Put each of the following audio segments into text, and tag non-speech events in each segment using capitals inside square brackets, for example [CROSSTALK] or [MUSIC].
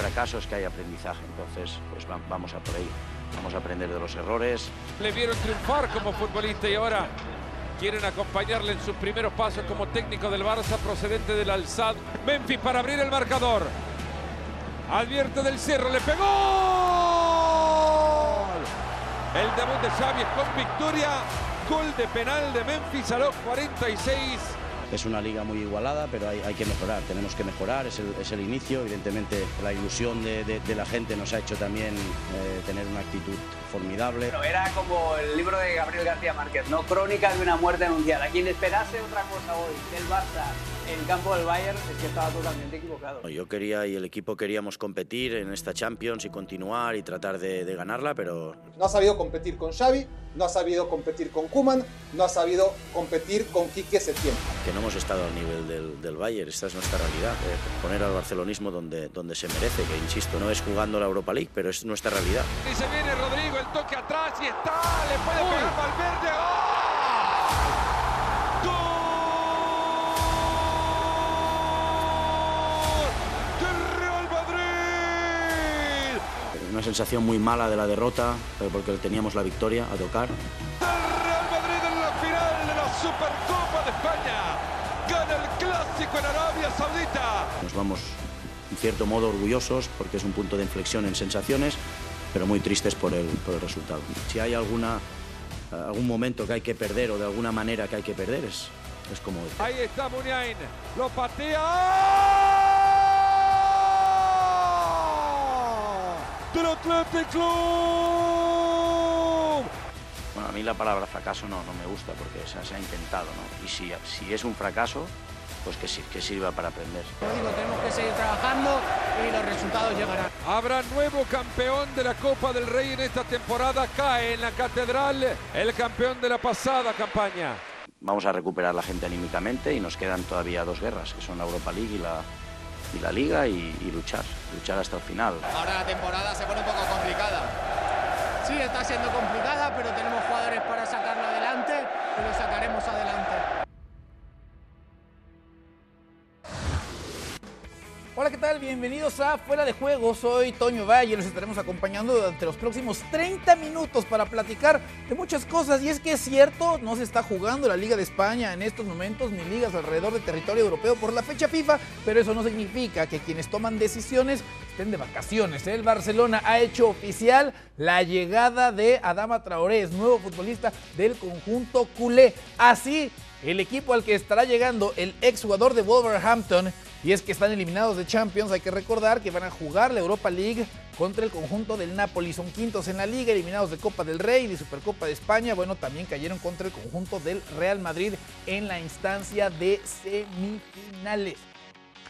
fracaso es que hay aprendizaje. Entonces, pues vamos a por ahí. Vamos a aprender de los errores. Le vieron triunfar como futbolista y ahora quieren acompañarle en sus primeros pasos como técnico del Barça procedente del Alzad. Memphis para abrir el marcador. Advierte del Cerro, le pegó. El debut de Xavi con victoria. Gol de penal de Memphis a los 46 es una liga muy igualada, pero hay, que mejorar, tenemos que mejorar, es el, inicio, evidentemente la ilusión de, la gente nos ha hecho también eh, tener una actitud formidable. era como el libro de Gabriel García Márquez, ¿no? Crónica de una muerte anunciada. Quien esperase otra cosa hoy el Barça en campo del Bayern es que estaba totalmente equivocado. Yo quería y el equipo queríamos competir en esta Champions y continuar y tratar de, de ganarla, pero... No ha sabido competir con Xavi, no ha sabido competir con Kuman, no ha sabido competir con Quique Setién. Que no hemos estado al nivel del, del Bayern, esta es nuestra realidad. Eh, poner al barcelonismo donde, donde se merece, que insisto, no es jugando la Europa League, pero es nuestra realidad. Y se viene Rodrigo, el toque atrás y está, le puede pegar Valverde. Una sensación muy mala de la derrota, porque teníamos la victoria a tocar. El Real Madrid en la final de la Supercopa de España. Gana el clásico en Arabia Saudita. Nos vamos, en cierto modo, orgullosos porque es un punto de inflexión en sensaciones, pero muy tristes por el, por el resultado. Si hay alguna, algún momento que hay que perder o de alguna manera que hay que perder, es, es como... Ahí está Muniain, lo patea. Del Athletic Club. Bueno, a mí la palabra fracaso no, no me gusta porque se, se ha intentado, ¿no? Y si, si es un fracaso, pues que, que sirva para aprender. digo, tenemos que seguir trabajando y los resultados llegarán. Habrá nuevo campeón de la Copa del Rey en esta temporada. Cae en la catedral el campeón de la pasada campaña. Vamos a recuperar la gente anímicamente y nos quedan todavía dos guerras, que son la Europa League y la, y la liga y, luchar, luchar hasta el final. Ahora la temporada se pone un poco complicada. Sí, está siendo complicada, pero tenemos jugadores para sacarlo Hola, ¿qué tal? Bienvenidos a Fuera de Juego. Soy Toño Valle. Los estaremos acompañando durante los próximos 30 minutos para platicar de muchas cosas. Y es que es cierto, no se está jugando la Liga de España en estos momentos, ni ligas alrededor del territorio europeo por la fecha FIFA, pero eso no significa que quienes toman decisiones estén de vacaciones. El Barcelona ha hecho oficial la llegada de Adama Traoré, nuevo futbolista del conjunto culé. Así, el equipo al que estará llegando el exjugador de Wolverhampton y es que están eliminados de Champions, hay que recordar que van a jugar la Europa League contra el conjunto del Napoli. Son quintos en la liga, eliminados de Copa del Rey y Supercopa de España. Bueno, también cayeron contra el conjunto del Real Madrid en la instancia de semifinales.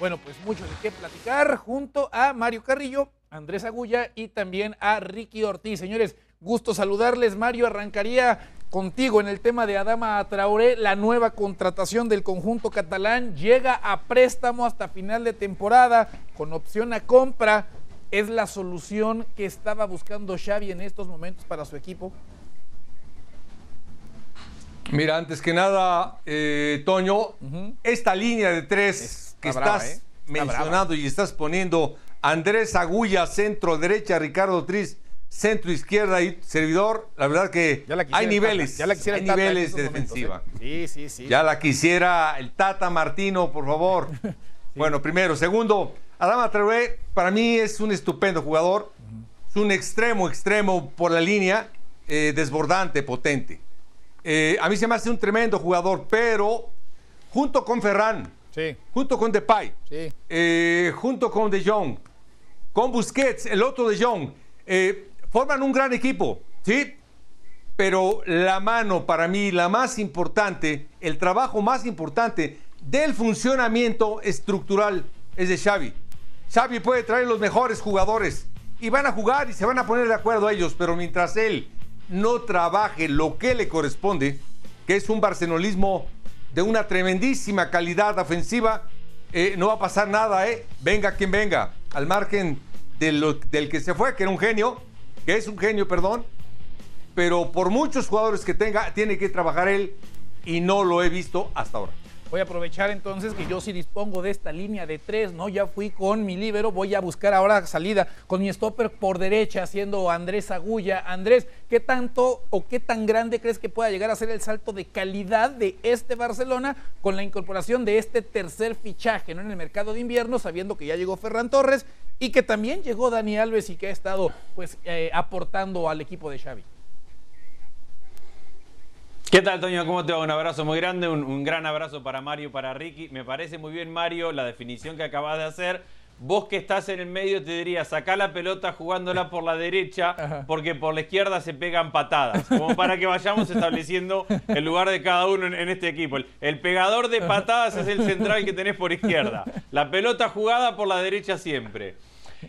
Bueno, pues mucho de qué platicar junto a Mario Carrillo, Andrés Agulla y también a Ricky Ortiz. Señores, gusto saludarles. Mario arrancaría contigo en el tema de Adama Traoré, la nueva contratación del conjunto catalán llega a préstamo hasta final de temporada con opción a compra. ¿Es la solución que estaba buscando Xavi en estos momentos para su equipo? Mira, antes que nada, eh, Toño, esta línea de tres que estás ¿eh? mencionando y estás poniendo Andrés Agulla, centro derecha, Ricardo Tris, centro izquierda y servidor, la verdad que hay niveles, ya la hay niveles de defensiva. ¿eh? Sí, sí, sí. Ya la quisiera el Tata Martino, por favor. [LAUGHS] Bueno, primero. Segundo, Adama Traoré para mí es un estupendo jugador. Es un extremo, extremo por la línea, eh, desbordante, potente. Eh, a mí se me hace un tremendo jugador, pero junto con Ferran, sí. junto con Depay, sí. junto con De Jong, con Busquets, el otro De Jong, forman un gran equipo, ¿sí? Pero la mano para mí, la más importante, el trabajo más importante del funcionamiento estructural es de Xavi. Xavi puede traer los mejores jugadores y van a jugar y se van a poner de acuerdo a ellos, pero mientras él no trabaje lo que le corresponde, que es un barcelonismo de una tremendísima calidad ofensiva, eh, no va a pasar nada, ¿eh? Venga quien venga, al margen del que se fue, que era un genio, que es un genio, perdón, pero por muchos jugadores que tenga, tiene que trabajar él y no lo he visto hasta ahora. Voy a aprovechar entonces que yo sí dispongo de esta línea de tres, ¿no? Ya fui con mi líbero, voy a buscar ahora salida con mi stopper por derecha, haciendo Andrés Agulla. Andrés, ¿qué tanto o qué tan grande crees que pueda llegar a ser el salto de calidad de este Barcelona con la incorporación de este tercer fichaje, ¿no? En el mercado de invierno, sabiendo que ya llegó Ferran Torres y que también llegó Dani Alves y que ha estado, pues, eh, aportando al equipo de Xavi. ¿Qué tal, Toño? ¿Cómo te va? Un abrazo muy grande, un, gran abrazo para Mario, para Ricky. Me parece muy bien, Mario, la definición que acabas de hacer. Vos que estás en el medio te diría, saca la pelota jugándola por la derecha, [LAUGHS] porque por la izquierda se pegan patadas. Como para que vayamos estableciendo el lugar de cada uno en, este equipo. El, pegador de patadas es el central que tenés por izquierda. La pelota jugada por la derecha siempre.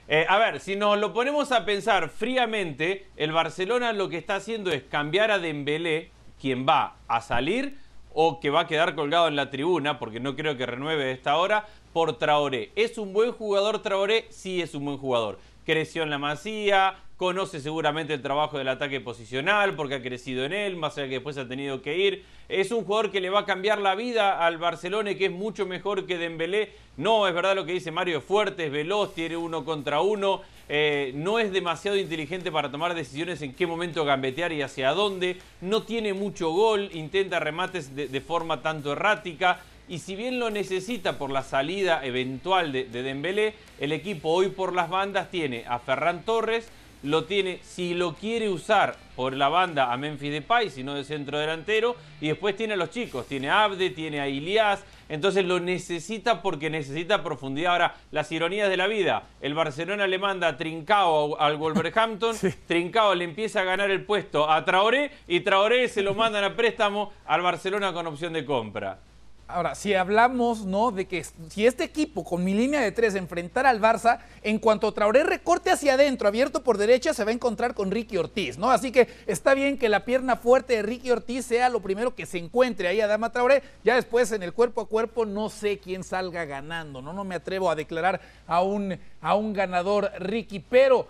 Eh, a ver, si nos lo ponemos a pensar fríamente, el Barcelona lo que está haciendo es cambiar a Dembélé, quien va a salir o que va a quedar colgado en la tribuna, porque no creo que renueve esta hora, por Traoré. ¿Es un buen jugador Traoré? Sí es un buen jugador. Creció en la Masía, conoce seguramente el trabajo del ataque posicional porque ha crecido en él, más allá que después ha tenido que ir. Es un jugador que le va a cambiar la vida al Barcelona y que es mucho mejor que Dembélé. No, es verdad lo que dice Mario, es fuerte, es veloz, tiene uno contra uno, eh, no es demasiado inteligente para tomar decisiones en qué momento gambetear y hacia dónde, no tiene mucho gol, intenta remates de, forma tanto errática. Y si bien lo necesita por la salida eventual de, de Dembélé, el equipo hoy por las bandas tiene a Ferran Torres, lo tiene, si lo quiere usar por la banda a Memphis Depay, si no de centro delantero, y después tiene a los chicos, tiene a Abde, tiene a Ilias, entonces lo necesita porque necesita profundidad. Ahora, las ironías de la vida, el Barcelona le manda a Trincao al Wolverhampton, [LAUGHS] Trincao le empieza a ganar el puesto a Traoré y Traoré se lo mandan a préstamo al Barcelona con opción de compra. Ahora, si hablamos, ¿no? De que si este equipo con mi línea de tres enfrentara al Barça, en cuanto Traoré recorte hacia adentro, abierto por derecha, se va a encontrar con Ricky Ortiz, ¿no? Así que está bien que la pierna fuerte de Ricky Ortiz sea lo primero que se encuentre ahí a Dama Traoré. Ya después en el cuerpo a cuerpo no sé quién salga ganando, ¿no? No me atrevo a declarar a un, a un ganador Ricky, pero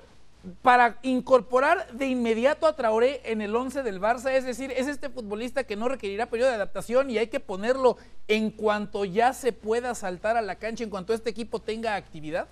para incorporar de inmediato a Traoré en el 11 del Barça, es decir, es este futbolista que no requerirá periodo de adaptación y hay que ponerlo en cuanto ya se pueda saltar a la cancha, en cuanto este equipo tenga actividad?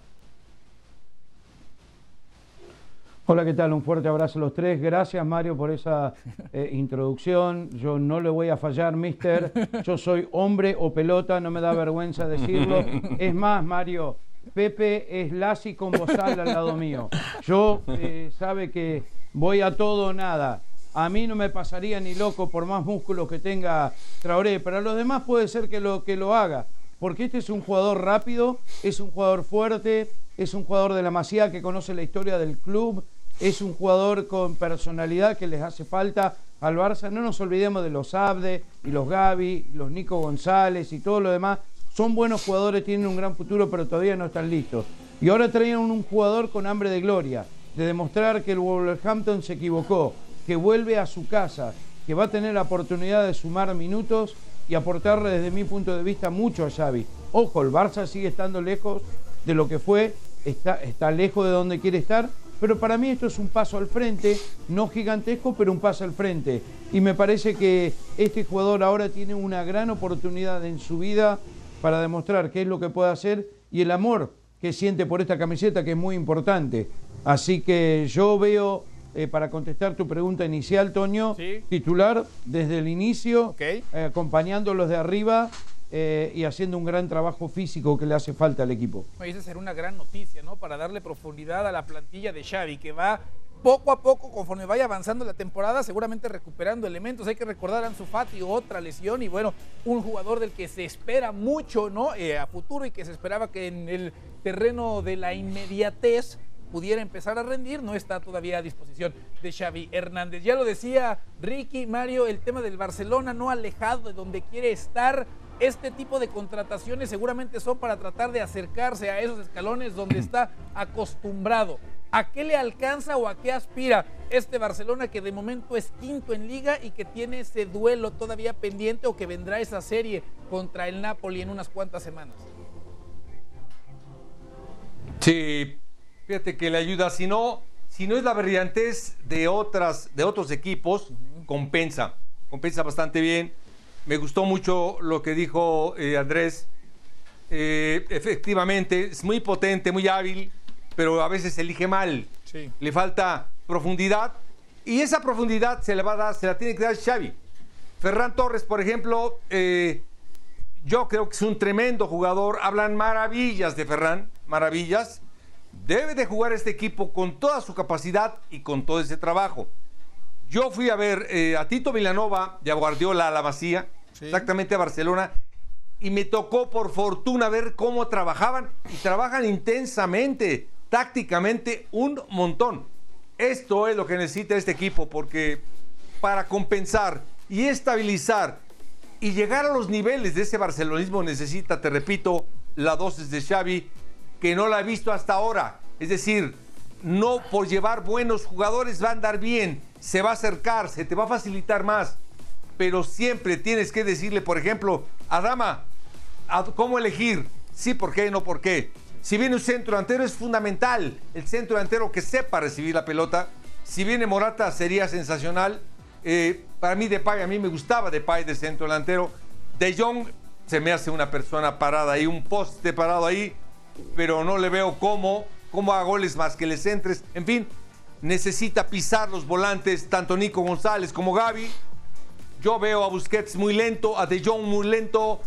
Hola, ¿qué tal? Un fuerte abrazo a los tres. Gracias, Mario, por esa eh, [LAUGHS] introducción. Yo no le voy a fallar, mister. Yo soy hombre o pelota, no me da vergüenza decirlo. [LAUGHS] Es más, Mario, Pepe es Lassi con bozal al lado mío. Yo eh, sabe que voy a todo o nada. A mí no me pasaría ni loco por más músculos que tenga Traoré, pero a los demás puede ser que lo, que lo haga. Porque este es un jugador rápido, es un jugador fuerte, es un jugador de la Masía que conoce la historia del club, es un jugador con personalidad que les hace falta al Barça. No nos olvidemos de los Abde y los Gaby, los Nico González y todo lo demás son buenos jugadores, tienen un gran futuro, pero todavía no están listos. Y ahora traen un jugador con hambre de gloria, de demostrar que el Wolverhampton se equivocó, que vuelve a su casa, que va a tener la oportunidad de sumar minutos y aportarle desde mi punto de vista mucho a Xavi. Ojo, el Barça sigue estando lejos de lo que fue, está, está lejos de donde quiere estar, pero para mí esto es un paso al frente, no gigantesco, pero un paso al frente. Y me parece que este jugador ahora tiene una gran oportunidad en su vida para demostrar qué es lo que puede hacer y el amor que siente por esta camiseta que es muy importante. Así que yo veo, eh, para contestar tu pregunta inicial, Toño, titular desde el inicio, eh, acompañándolos de arriba eh, y haciendo un gran trabajo físico que le hace falta al equipo. Esa será una gran noticia, ¿no? Para darle profundidad a la plantilla de Xavi, que va poco a poco, conforme vaya avanzando la temporada, seguramente recuperando elementos. Hay que recordar a Ansu Fati, otra lesión, y bueno, un jugador del que se espera mucho, ¿no? Eh, a futuro y que se esperaba que en el terreno de la inmediatez pudiera empezar a rendir, no está todavía a disposición de Xavi Hernández. Ya lo decía Ricky, Mario, el tema del Barcelona no alejado de donde quiere estar. Este tipo de contrataciones seguramente son para tratar de acercarse a esos escalones donde [CLEARS THROAT] está acostumbrado. ¿A qué le alcanza o a qué aspira este Barcelona que de momento es quinto en liga y que tiene ese duelo todavía pendiente o que vendrá esa serie contra el Napoli en unas cuantas semanas? Sí, fíjate que le ayuda, si no, si no es la brillantez de, otras, de otros equipos, compensa, compensa bastante bien. Me gustó mucho lo que dijo eh, Andrés. Eh, efectivamente, es muy potente, muy hábil, pero a veces elige mal. Sí. Le falta profundidad. Y esa profundidad se la va a dar, se la tiene que dar Xavi. Ferran Torres, por ejemplo, eh, yo creo que es un tremendo jugador. Hablan maravillas de Ferran, maravillas. Debe de jugar este equipo con toda su capacidad y con todo ese trabajo. Yo fui a ver eh, a Tito Villanova de Guardiola a la Masía, exactamente a Barcelona, y me tocó por fortuna ver cómo trabajaban y trabajan intensamente, tácticamente un montón. Esto es lo que necesita este equipo porque para compensar y estabilizar y llegar a los niveles de ese barcelonismo necesita, te repito, la dosis de Xavi que no la he visto hasta ahora. Es decir, no por llevar buenos jugadores va a andar bien, se va a acercar, se te va a facilitar más. Pero siempre tienes que decirle, por ejemplo, a Dama, a cómo elegir, sí, por qué, no por qué. Si viene un centro delantero es fundamental, el centro delantero que sepa recibir la pelota. Si viene Morata sería sensacional. Eh, para mí Depay, a mí me gustaba Depay de centro delantero. De Jong se me hace una persona parada ahí, un poste parado ahí, pero no le veo cómo, cómo haga goles más que les entres. En fin, necesita pisar los volantes, tanto Nico González como Gaby. Yo veo a Busquets muy lento, a De Jong muy lento.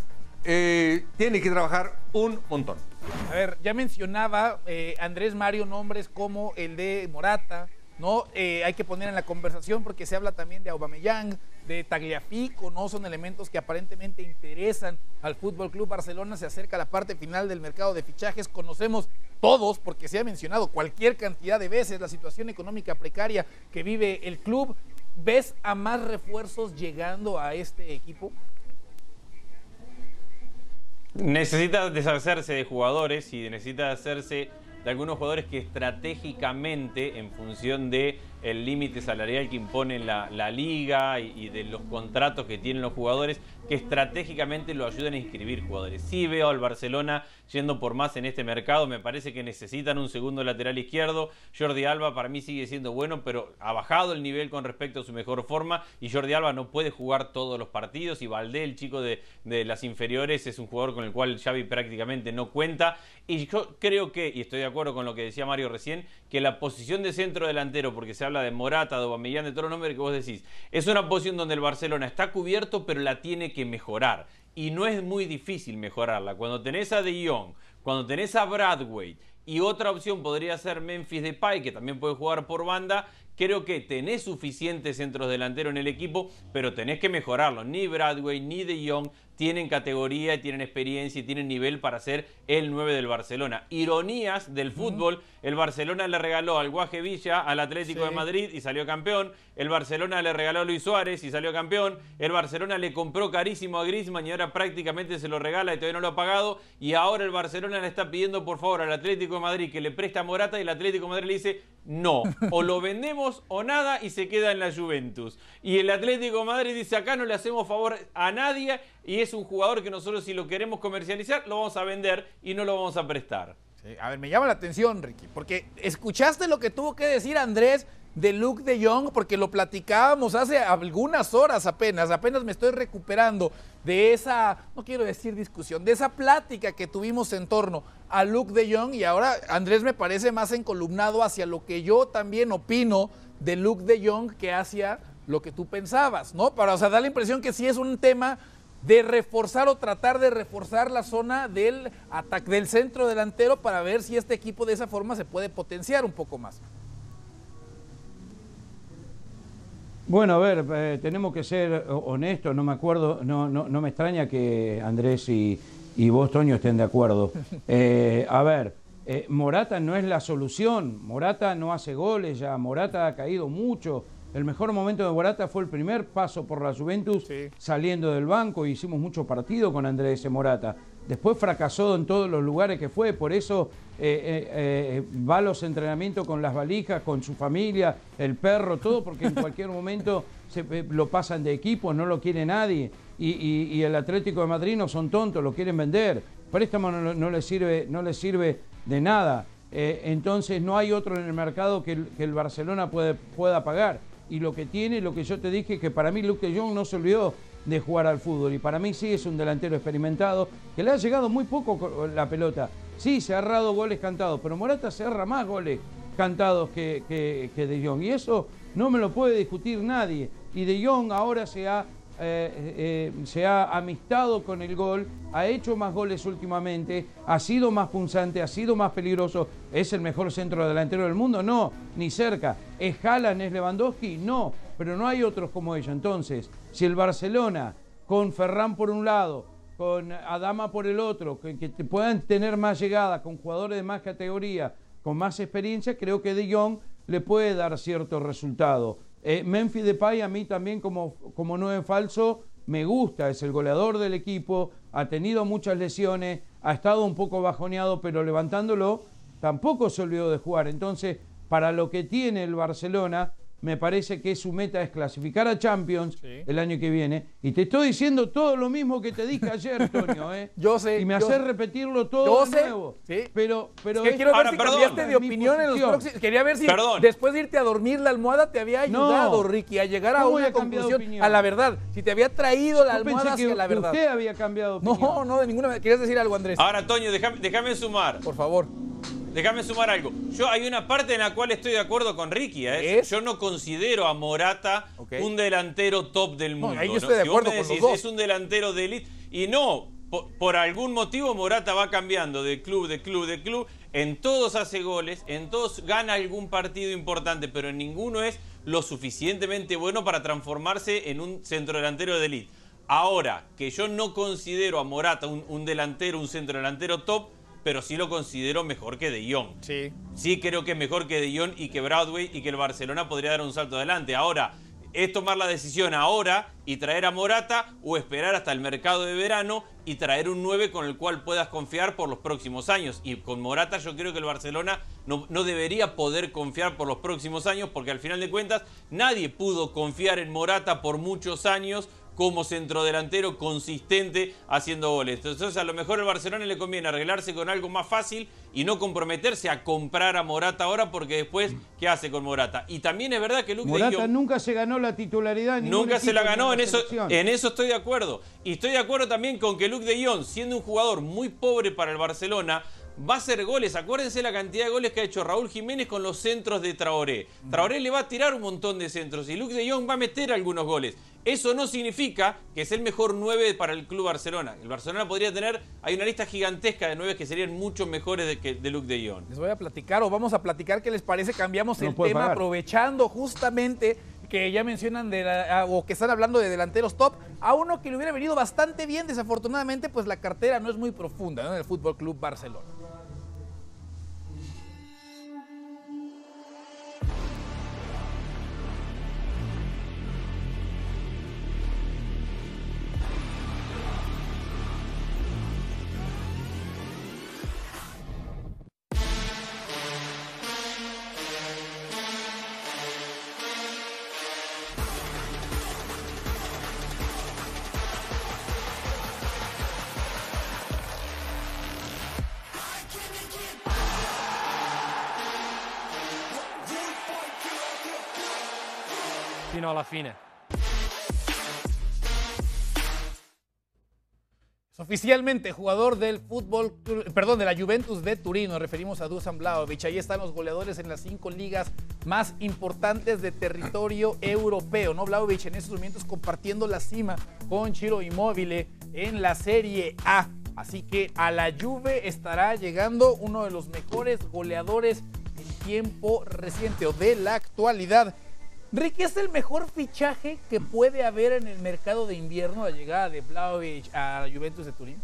Eh, tiene que trabajar un montón. A ver, ya mencionaba eh, Andrés Mario nombres como el de Morata, ¿no? Eh, hay que poner en la conversación porque se habla también de Aubameyang, de Tagliafico, ¿no? Son elementos que aparentemente interesan al Fútbol Club Barcelona. Se acerca la parte final del mercado de fichajes. Conocemos todos, porque se ha mencionado cualquier cantidad de veces la situación económica precaria que vive el club. ¿Ves a más refuerzos llegando a este equipo? Necesita deshacerse de jugadores y necesita hacerse de algunos jugadores que estratégicamente, en función de el límite salarial que impone la, la liga y, de los contratos que tienen los jugadores, que estratégicamente lo ayuden a inscribir jugadores. Sí veo al Barcelona yendo por más en este mercado, me parece que necesitan un segundo lateral izquierdo. Jordi Alba para mí sigue siendo bueno, pero ha bajado el nivel con respecto a su mejor forma y Jordi Alba no puede jugar todos los partidos y Valdé, el chico de, de las inferiores, es un jugador con el cual Xavi prácticamente no cuenta. Y yo creo que, y estoy de acuerdo con lo que decía Mario recién, que la posición de centro delantero, porque se habla de Morata, de Aubameyang, de todos los nombres que vos decís, es una posición donde el Barcelona está cubierto, pero la tiene que mejorar. Y no es muy difícil mejorarla. Cuando tenés a De Jong, cuando tenés a Bradway y otra opción podría ser Memphis Depay, que también puede jugar por banda, creo que tenés suficientes centros delanteros en el equipo, pero tenés que mejorarlo. Ni Bradway ni De Jong tienen categoría, tienen experiencia y tienen nivel para ser el 9 del Barcelona. Ironías del fútbol, el Barcelona le regaló al Guaje Villa al Atlético Sí. de Madrid y salió campeón. El Barcelona le regaló a Luis Suárez y salió campeón. El Barcelona le compró carísimo a Griezmann y ahora prácticamente se lo regala y todavía no lo ha pagado. Y ahora el Barcelona le está pidiendo por favor al Atlético de Madrid que le presta a Morata y el Atlético de Madrid le dice no, o lo vendemos o nada y se queda en la Juventus. Y el Atlético de Madrid dice acá no le hacemos favor a nadie y es un jugador que nosotros si lo queremos comercializar lo vamos a vender y no lo vamos a prestar. A ver, me llama la atención, Ricky, porque escuchaste lo que tuvo que decir Andrés de Luke de Jong, porque lo platicábamos hace algunas horas apenas, apenas me estoy recuperando de esa, no quiero decir discusión, de esa plática que tuvimos en torno a Luke de Jong y ahora Andrés me parece más encolumnado hacia lo que yo también opino de Luke de Jong que hacia lo que tú pensabas, ¿no? Para, o sea, da la impresión que sí es un tema de reforzar o tratar de reforzar la zona del ataque del centro delantero para ver si este equipo de esa forma se puede potenciar un poco más. Bueno, a ver, eh, tenemos que ser honestos, no me acuerdo, no, no, no me extraña que Andrés y, y vos, Toño, estén de acuerdo. [LAUGHS] Eh, a ver, eh, Morata no es la solución, Morata no hace goles ya, Morata ha caído mucho. El mejor momento de Morata fue el primer paso por la Juventus Sí. saliendo del banco, hicimos mucho partido con Andrés Morata. Después fracasó en todos los lugares que fue, por eso eh, eh, eh, va a los entrenamientos con las valijas, con su familia, el perro, todo, porque en cualquier [LAUGHS] momento se, eh, lo pasan de equipo, no lo quiere nadie. Y, y- y el Atlético de Madrid no son tontos, lo quieren vender. Préstamo no, no le sirve, no le sirve de nada. Entonces no hay otro en el mercado que el, que el Barcelona puede, pueda pagar. Y lo que tiene, lo que yo te dije, que para mí Luke de Jong no se olvidó de jugar al fútbol. Y para mí sí es un delantero experimentado, que le ha llegado muy poco la pelota. Sí, se ha errado goles cantados, pero Morata se erra más goles cantados que, que, De Jong. Y eso no me lo puede discutir nadie. Y De Jong ahora se ha, eh, eh, se ha amistado con el gol, ha hecho más goles últimamente, ha sido más punzante, ha sido más peligroso. ¿Es el mejor centro delantero del mundo? No, ni cerca. ¿Es Haaland, es Lewandowski? No, pero no hay otros como ella. Entonces, si el Barcelona, con Ferran por un lado, con Adama por el otro, que, puedan tener más llegada, con jugadores de más categoría, con más experiencia, creo que De Jong le puede dar cierto resultado. Eh, Memphis Depay a mí también como, como nueve falso me gusta, es el goleador del equipo, ha tenido muchas lesiones, ha estado un poco bajoneado, pero levantándolo tampoco se olvidó de jugar. Entonces, para lo que tiene el Barcelona, me parece que su meta es clasificar a Champions el año que viene. Y te estoy diciendo todo lo mismo que te dije ayer, [LAUGHS] Toño. ¿eh? yo sé. Y me hace repetirlo todo de nuevo. Sí. Pero, pero es que quiero ver si cambiaste de opinión en los próximos. Quería ver si después de irte a dormir la almohada te había ayudado, Ricky, a llegar a una conclusión, a la verdad. Si te había traído la almohada hacia la verdad. Usted había cambiado opinión. No, no, de ninguna manera. ¿Querías decir algo, Andrés? Ahora, Toño, déjame, déjame sumar. Por favor. Déjame sumar algo. Yo hay una parte en la cual estoy de acuerdo con Ricky. ¿eh? Yo no considero a Morata un delantero top del mundo. ahí yo estoy de acuerdo con los dos. Es un delantero de élite. Y no, por, algún motivo Morata va cambiando de club, de club, de club. En todos hace goles, en todos gana algún partido importante, pero en ninguno es lo suficientemente bueno para transformarse en un centrodelantero de élite. Ahora, que yo no considero a Morata un, un delantero, un centrodelantero top, pero sí lo considero mejor que De Jong. Sí. Sí creo que es mejor que De Jong y que Broadway y que el Barcelona podría dar un salto adelante. Ahora, es tomar la decisión ahora y traer a Morata o esperar hasta el mercado de verano y traer un 9 con el cual puedas confiar por los próximos años. Y con Morata yo creo que el Barcelona no, no, debería poder confiar por los próximos años porque al final de cuentas nadie pudo confiar en Morata por muchos años como centrodelantero consistente haciendo goles. Entonces a lo mejor el Barcelona le conviene arreglarse con algo más fácil y no comprometerse a comprar a Morata ahora porque después, ¿qué hace con Morata? Y también es verdad que Luke Morata nunca se ganó la titularidad. Nunca se la ganó, en eso, en eso estoy de acuerdo. Y estoy de acuerdo también con que Luke de Jong, siendo un jugador muy pobre para el Barcelona, va a hacer goles. Acuérdense la cantidad de goles que ha hecho Raúl Jiménez con los centros de Traoré. Traoré le va a tirar un montón de centros y Luke de Jong va a meter algunos goles. Eso no significa que es el mejor 9 para el Club Barcelona. El Barcelona podría tener, hay una lista gigantesca de 9 que serían mucho mejores de, que, de Luke de Jong. Les voy a platicar o vamos a platicar qué les parece. Cambiamos el tema aprovechando justamente que ya mencionan de o que están hablando de delanteros top, a uno que le hubiera venido bastante bien, desafortunadamente, pues la cartera no es muy profunda en el Fútbol Club Barcelona. A la fine. Oficialmente jugador del fútbol, perdón, de la Juventus de Turín. Nos referimos a Dusan Blaovic. Ahí están los goleadores en las cinco ligas más importantes de territorio europeo. ¿no? Blaovic en estos momentos compartiendo la cima con Chiro Immobile en la Serie A. Así que a la Juve estará llegando uno de los mejores goleadores en tiempo reciente o de la actualidad. Ricky, ¿es el mejor fichaje que puede haber en el mercado de invierno la llegada de Vlaovic a Juventus de Turín?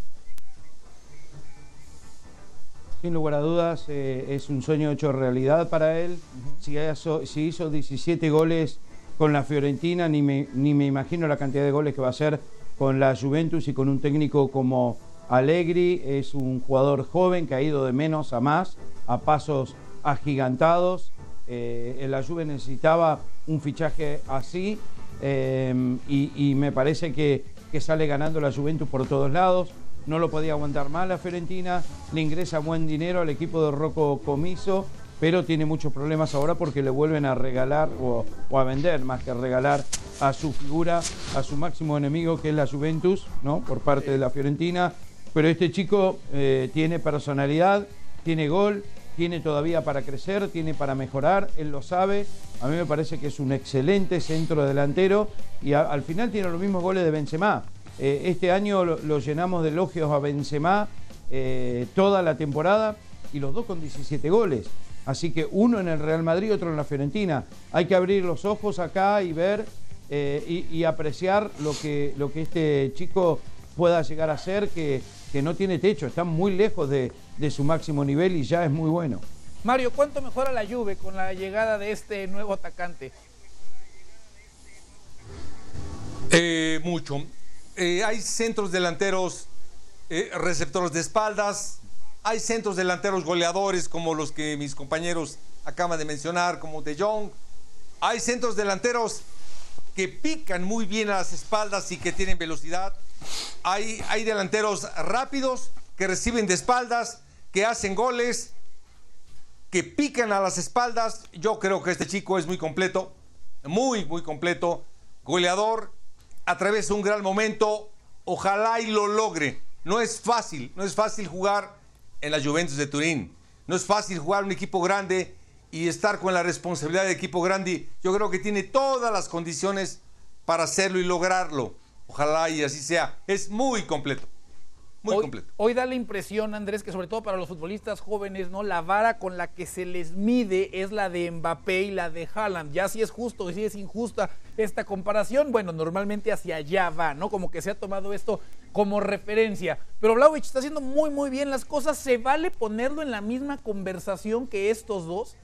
Sin lugar a dudas, eh, es un sueño hecho realidad para él. si, hizo, 17 goles con la Fiorentina, ni me, ni me imagino la cantidad de goles que va a hacer con la Juventus y con un técnico como Allegri. Es un jugador joven que ha ido de menos a más, a pasos agigantados. Eh, la Juve necesitaba un fichaje así em, y, me parece que, sale ganando la Juventus por todos lados. No lo podía aguantar más la Fiorentina, le ingresa buen dinero al equipo de Rocco Comiso pero tiene muchos problemas ahora porque le vuelven a regalar o, o a vender más que a regalar a su figura, a su máximo enemigo que es la Juventus, ¿no? Por parte de la Fiorentina. Pero este chico eh, tiene personalidad, tiene gol, tiene todavía para crecer, tiene para mejorar, él lo sabe. A mí me parece que es un excelente centro delantero y al final tiene los mismos goles de Benzema. Eh, este año lo, llenamos de elogios a Benzema eh, toda la temporada y los dos con 17 goles. Así que uno en el Real Madrid, otro en la Fiorentina. Hay que abrir los ojos acá y ver eh, y, y apreciar lo que, lo que este chico pueda llegar a ser, que, que no tiene techo, está muy lejos de, de su máximo nivel y ya es muy bueno. Mario, ¿cuánto mejora la Juve con la llegada de este nuevo atacante? Eh, mucho. Eh, hay centros delanteros eh, receptores de espaldas, hay centros delanteros goleadores como los que mis compañeros acaban de mencionar, como De Jong. Hay centros delanteros que pican muy bien a las espaldas y que tienen velocidad. Hay, hay delanteros rápidos que reciben de espaldas, que hacen goles, que pican a las espaldas. Yo creo que este chico es muy completo, muy, muy completo, goleador, atraviesa un gran momento, ojalá y lo logre. No es fácil, no es fácil jugar en la Juventus de Turín, no es fácil jugar un equipo grande y estar con la responsabilidad de equipo grande. Yo creo que tiene todas las condiciones para hacerlo y lograrlo. Ojalá y así sea. Es muy completo. Muy hoy, completo. Hoy da la impresión, Andrés, que sobre todo para los futbolistas jóvenes, ¿no? La vara con la que se les mide es la de Mbappé y la de Haaland. Ya si es justo o si es injusta esta comparación, bueno, normalmente hacia allá va, ¿no? Como que se ha tomado esto como referencia. Pero Vlaovic está haciendo muy, muy bien las cosas. ¿Se vale ponerlo en la misma conversación que estos dos?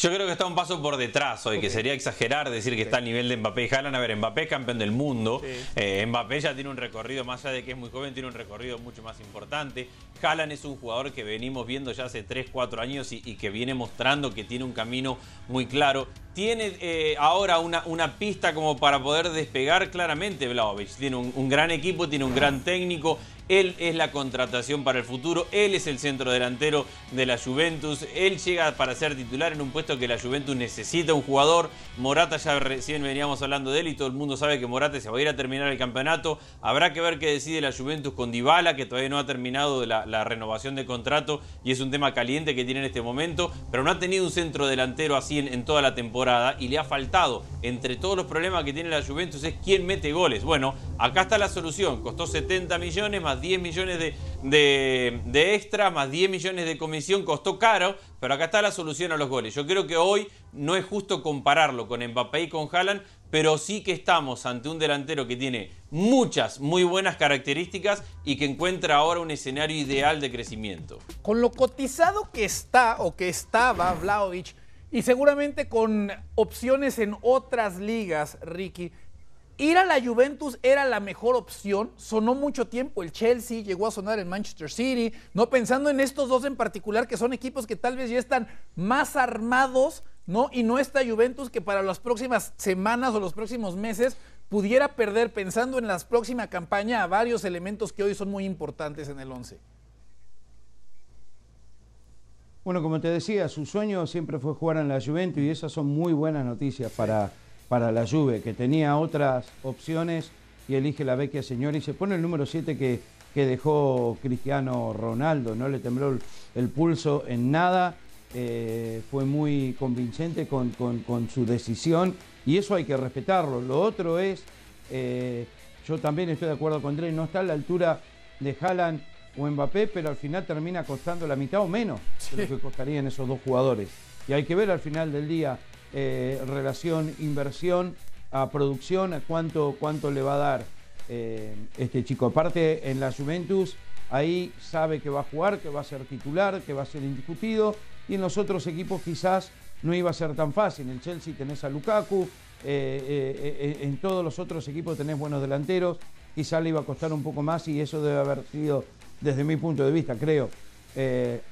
Yo creo que está un paso por detrás hoy, que sería exagerar decir que está al nivel de Mbappé y Haaland. A ver, Mbappé es campeón del mundo. Eh, Mbappé ya tiene un recorrido, más allá de que es muy joven, tiene un recorrido mucho más importante. Haaland es un jugador que venimos viendo ya hace 3, 4 años y, y que viene mostrando que tiene un camino muy claro. Tiene eh, ahora una, una, pista como para poder despegar claramente Vlaovic. Tiene un, un gran equipo, tiene un gran técnico. Él es la contratación para el futuro, él es el centro delantero de la Juventus, él llega para ser titular en un puesto que la Juventus necesita un jugador. Morata ya recién veníamos hablando de él y todo el mundo sabe que Morata se va a ir a terminar el campeonato. Habrá que ver qué decide la Juventus con Dybala, que todavía no ha terminado la, renovación de contrato y es un tema caliente que tiene en este momento, pero no ha tenido un centro delantero así en, en toda la temporada y le ha faltado. Entre todos los problemas que tiene la Juventus es quién mete goles. Bueno, acá está la solución. Costó 70 millones más 10 millones de, de, de, extra, más 10 millones de comisión, costó caro, pero acá está la solución a los goles. Yo creo que hoy no es justo compararlo con Mbappé y con Haaland, pero sí que estamos ante un delantero que tiene muchas muy buenas características y que encuentra ahora un escenario ideal de crecimiento. Con lo cotizado que está o que estaba Vlaovic y seguramente con opciones en otras ligas, Ricky, Ir a la Juventus era la mejor opción, sonó mucho tiempo el Chelsea, llegó a sonar el Manchester City, no pensando en estos dos en particular que son equipos que tal vez ya están más armados, ¿no? Y no esta Juventus que para las próximas semanas o los próximos meses pudiera perder pensando en la próxima campaña a varios elementos que hoy son muy importantes en el 11. Bueno, como te decía, su sueño siempre fue jugar en la Juventus y esas son muy buenas noticias para para la Juve, que tenía otras opciones y elige la vecchia señora y se pone el número 7 que, que, dejó Cristiano Ronaldo, no le tembló el, el pulso en nada, eh, fue muy convincente con, con, con, su decisión y eso hay que respetarlo. Lo otro es, eh, yo también estoy de acuerdo con Andrés, no está a la altura de Haaland o Mbappé, pero al final termina costando la mitad o menos de lo que costarían esos dos jugadores. Y hay que ver al final del día eh, relación inversión a producción, a cuánto, cuánto le va a dar eh, este chico. Aparte, en la Juventus, ahí sabe que va a jugar, que va a ser titular, que va a ser indiscutido, y en los otros equipos quizás no iba a ser tan fácil. En el Chelsea tenés a Lukaku, eh, en todos los otros equipos tenés buenos delanteros, quizás le iba a costar un poco más y eso debe haber sido, desde mi punto de vista, creo,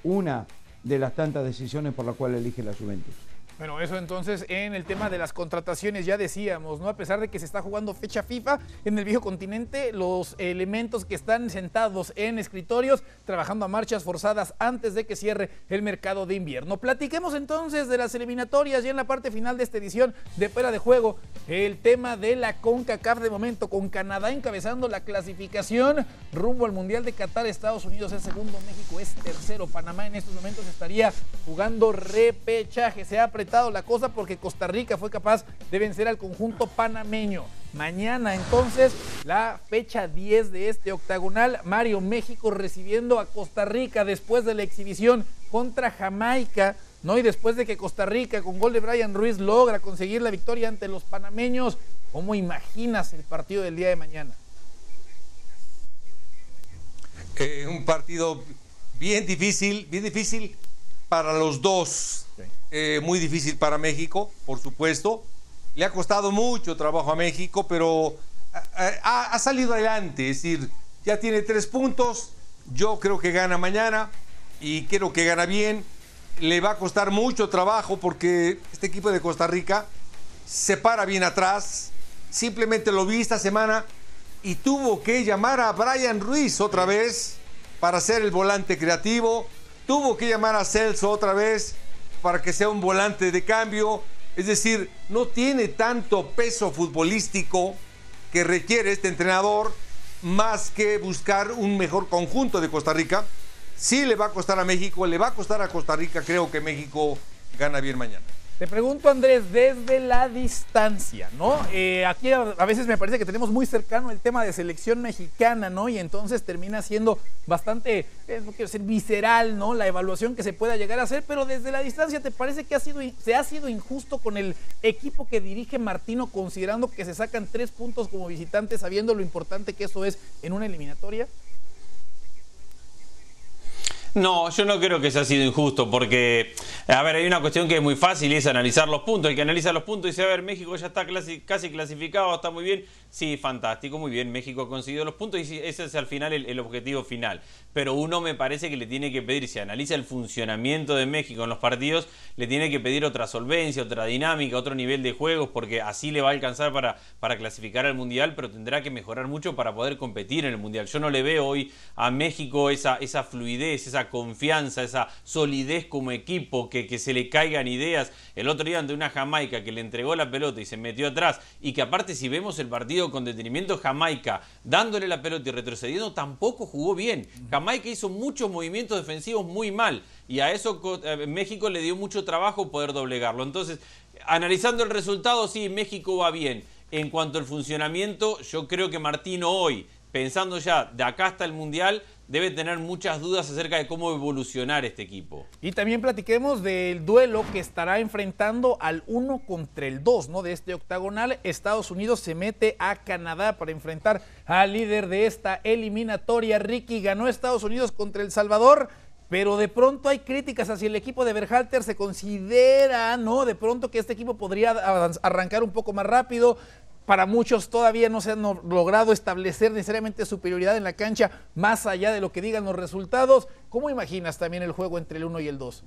una de las tantas decisiones por las cuales elige la Juventus. Bueno, eso entonces en el tema de las contrataciones ya decíamos, ¿no? A pesar de que se está jugando fecha FIFA en el viejo continente, los elementos que están sentados en escritorios trabajando a marchas forzadas antes de que cierre el mercado de invierno. Platiquemos entonces de las eliminatorias y en la parte final de esta edición de Fuera de Juego, el tema de la CONCACAF de momento con Canadá encabezando la clasificación rumbo al Mundial de Qatar, Estados Unidos es segundo, México es tercero, Panamá en estos momentos estaría jugando repechaje, se ha la cosa porque Costa Rica fue capaz de vencer al conjunto panameño. Mañana entonces la fecha 10 de este octagonal, Mario México recibiendo a Costa Rica después de la exhibición contra Jamaica. ¿no? Y después de que Costa Rica con gol de Brian Ruiz logra conseguir la victoria ante los panameños, ¿cómo imaginas el partido del día de mañana? Eh, un partido bien difícil, bien difícil para los dos. Eh, muy difícil para México, por supuesto. Le ha costado mucho trabajo a México, pero eh, ha, salido adelante. Es decir, ya tiene tres puntos. Yo creo que gana mañana y creo que gana bien. Le va a costar mucho trabajo porque este equipo de Costa Rica se para bien atrás. Simplemente lo vi esta semana y tuvo que llamar a Brian Ruiz otra vez para ser el volante creativo. Tuvo que llamar a Celso otra vez para que sea un volante de cambio. Es decir, no tiene tanto peso futbolístico que requiere este entrenador más que buscar un mejor conjunto de Costa Rica. Sí le va a costar a México, le va a costar a Costa Rica, creo que México gana bien mañana. Te pregunto, Andrés, desde la distancia, ¿no? Eh, aquí a, veces me parece que tenemos muy cercano el tema de selección mexicana, ¿no? Y entonces termina siendo bastante, eh, no quiero decir visceral, ¿no? La evaluación que se pueda llegar a hacer, pero desde la distancia, ¿te parece que ha sido, se ha sido injusto con el equipo que dirige Martino, considerando que se sacan tres puntos como visitantes, sabiendo lo importante que eso es en una eliminatoria? No, yo no creo que se ha sido injusto porque, a ver, hay una cuestión que es muy fácil y es analizar los puntos. El que analiza los puntos dice, a ver, México ya está casi clasificado, está muy bien. Sí, fantástico, muy bien, México ha conseguido los puntos y ese es al final el, objetivo final. Pero uno me parece que le tiene que pedir, si analiza el funcionamiento de México en los partidos, le tiene que pedir otra solvencia, otra dinámica, otro nivel de juegos, porque así le va a alcanzar para, para clasificar al Mundial, pero tendrá que mejorar mucho para poder competir en el Mundial. Yo no le veo hoy a México esa, esa fluidez, esa confianza, esa solidez como equipo, que, que se le caigan ideas. El otro día ante una Jamaica que le entregó la pelota y se metió atrás, y que aparte si vemos el partido con detenimiento Jamaica, dándole la pelota y retrocediendo, tampoco jugó bien. Jamaica hizo muchos movimientos defensivos muy mal y a eso eh, México le dio mucho trabajo poder doblegarlo. Entonces, analizando el resultado, sí, México va bien. En cuanto al funcionamiento, yo creo que Martino hoy, pensando ya de acá hasta el Mundial, debe tener muchas dudas acerca de cómo evolucionar este equipo. Y también platiquemos del duelo que estará enfrentando al 1 contra el 2, ¿no? De este octagonal. Estados Unidos se mete a Canadá para enfrentar al líder de esta eliminatoria. Ricky ganó Estados Unidos contra El Salvador. Pero de pronto hay críticas hacia el equipo de Berhalter, se considera, ¿no? De pronto que este equipo podría arrancar un poco más rápido, para muchos todavía no se han logrado establecer necesariamente superioridad en la cancha, más allá de lo que digan los resultados. ¿Cómo imaginas también el juego entre el 1 y el 2?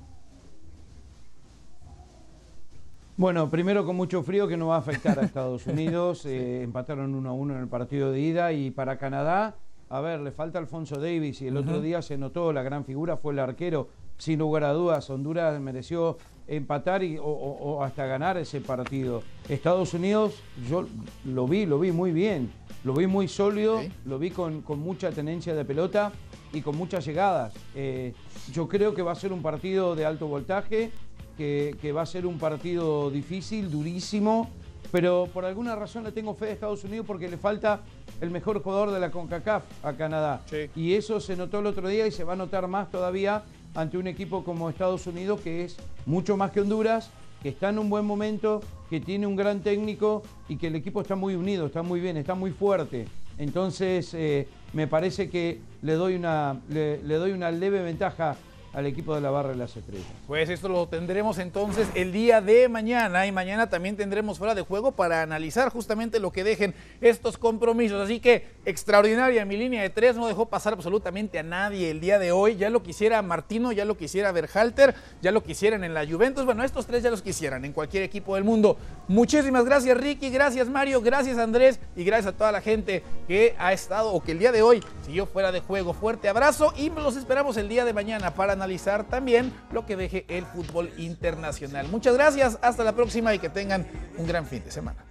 Bueno, primero con mucho frío que no va a afectar a [LAUGHS] Estados Unidos. Eh, empataron 1 a 1 en el partido de ida y para Canadá, a ver, le falta Alfonso Davis y el otro día se notó la gran figura, fue el arquero. Sin lugar a dudas, Honduras mereció empatar y, o, hasta ganar ese partido. Estados Unidos, yo lo vi, lo vi muy bien, lo vi muy sólido, lo vi con, mucha tenencia de pelota y con muchas llegadas. Eh, yo creo que va a ser un partido de alto voltaje, que, que, va a ser un partido difícil, durísimo, pero por alguna razón le tengo fe a Estados Unidos porque le falta el mejor jugador de la CONCACAF a Canadá. Y eso se notó el otro día y se va a notar más todavía ante un equipo como Estados Unidos, que es mucho más que Honduras, que está en un buen momento, que tiene un gran técnico y que el equipo está muy unido, está muy bien, está muy fuerte. Entonces, eh, me parece que le doy, una, le doy una leve ventaja al equipo de la Barra de las Estrellas. Pues esto lo tendremos entonces el día de mañana y mañana también tendremos fuera de juego para analizar justamente lo que dejen estos compromisos. Así que extraordinaria. Mi línea de tres no dejó pasar absolutamente a nadie el día de hoy. Ya lo quisiera Martino, ya lo quisiera Berhalter, ya lo quisieran en la Juventus. Bueno, estos tres ya los quisieran en cualquier equipo del mundo. Muchísimas gracias Ricky, gracias Mario, gracias Andrés y gracias a toda la gente que ha estado o que el día de hoy siguió fuera de juego. Fuerte abrazo y los esperamos el día de mañana para analizar también lo que deje el fútbol internacional. Muchas gracias, hasta la próxima y que tengan un gran fin de semana.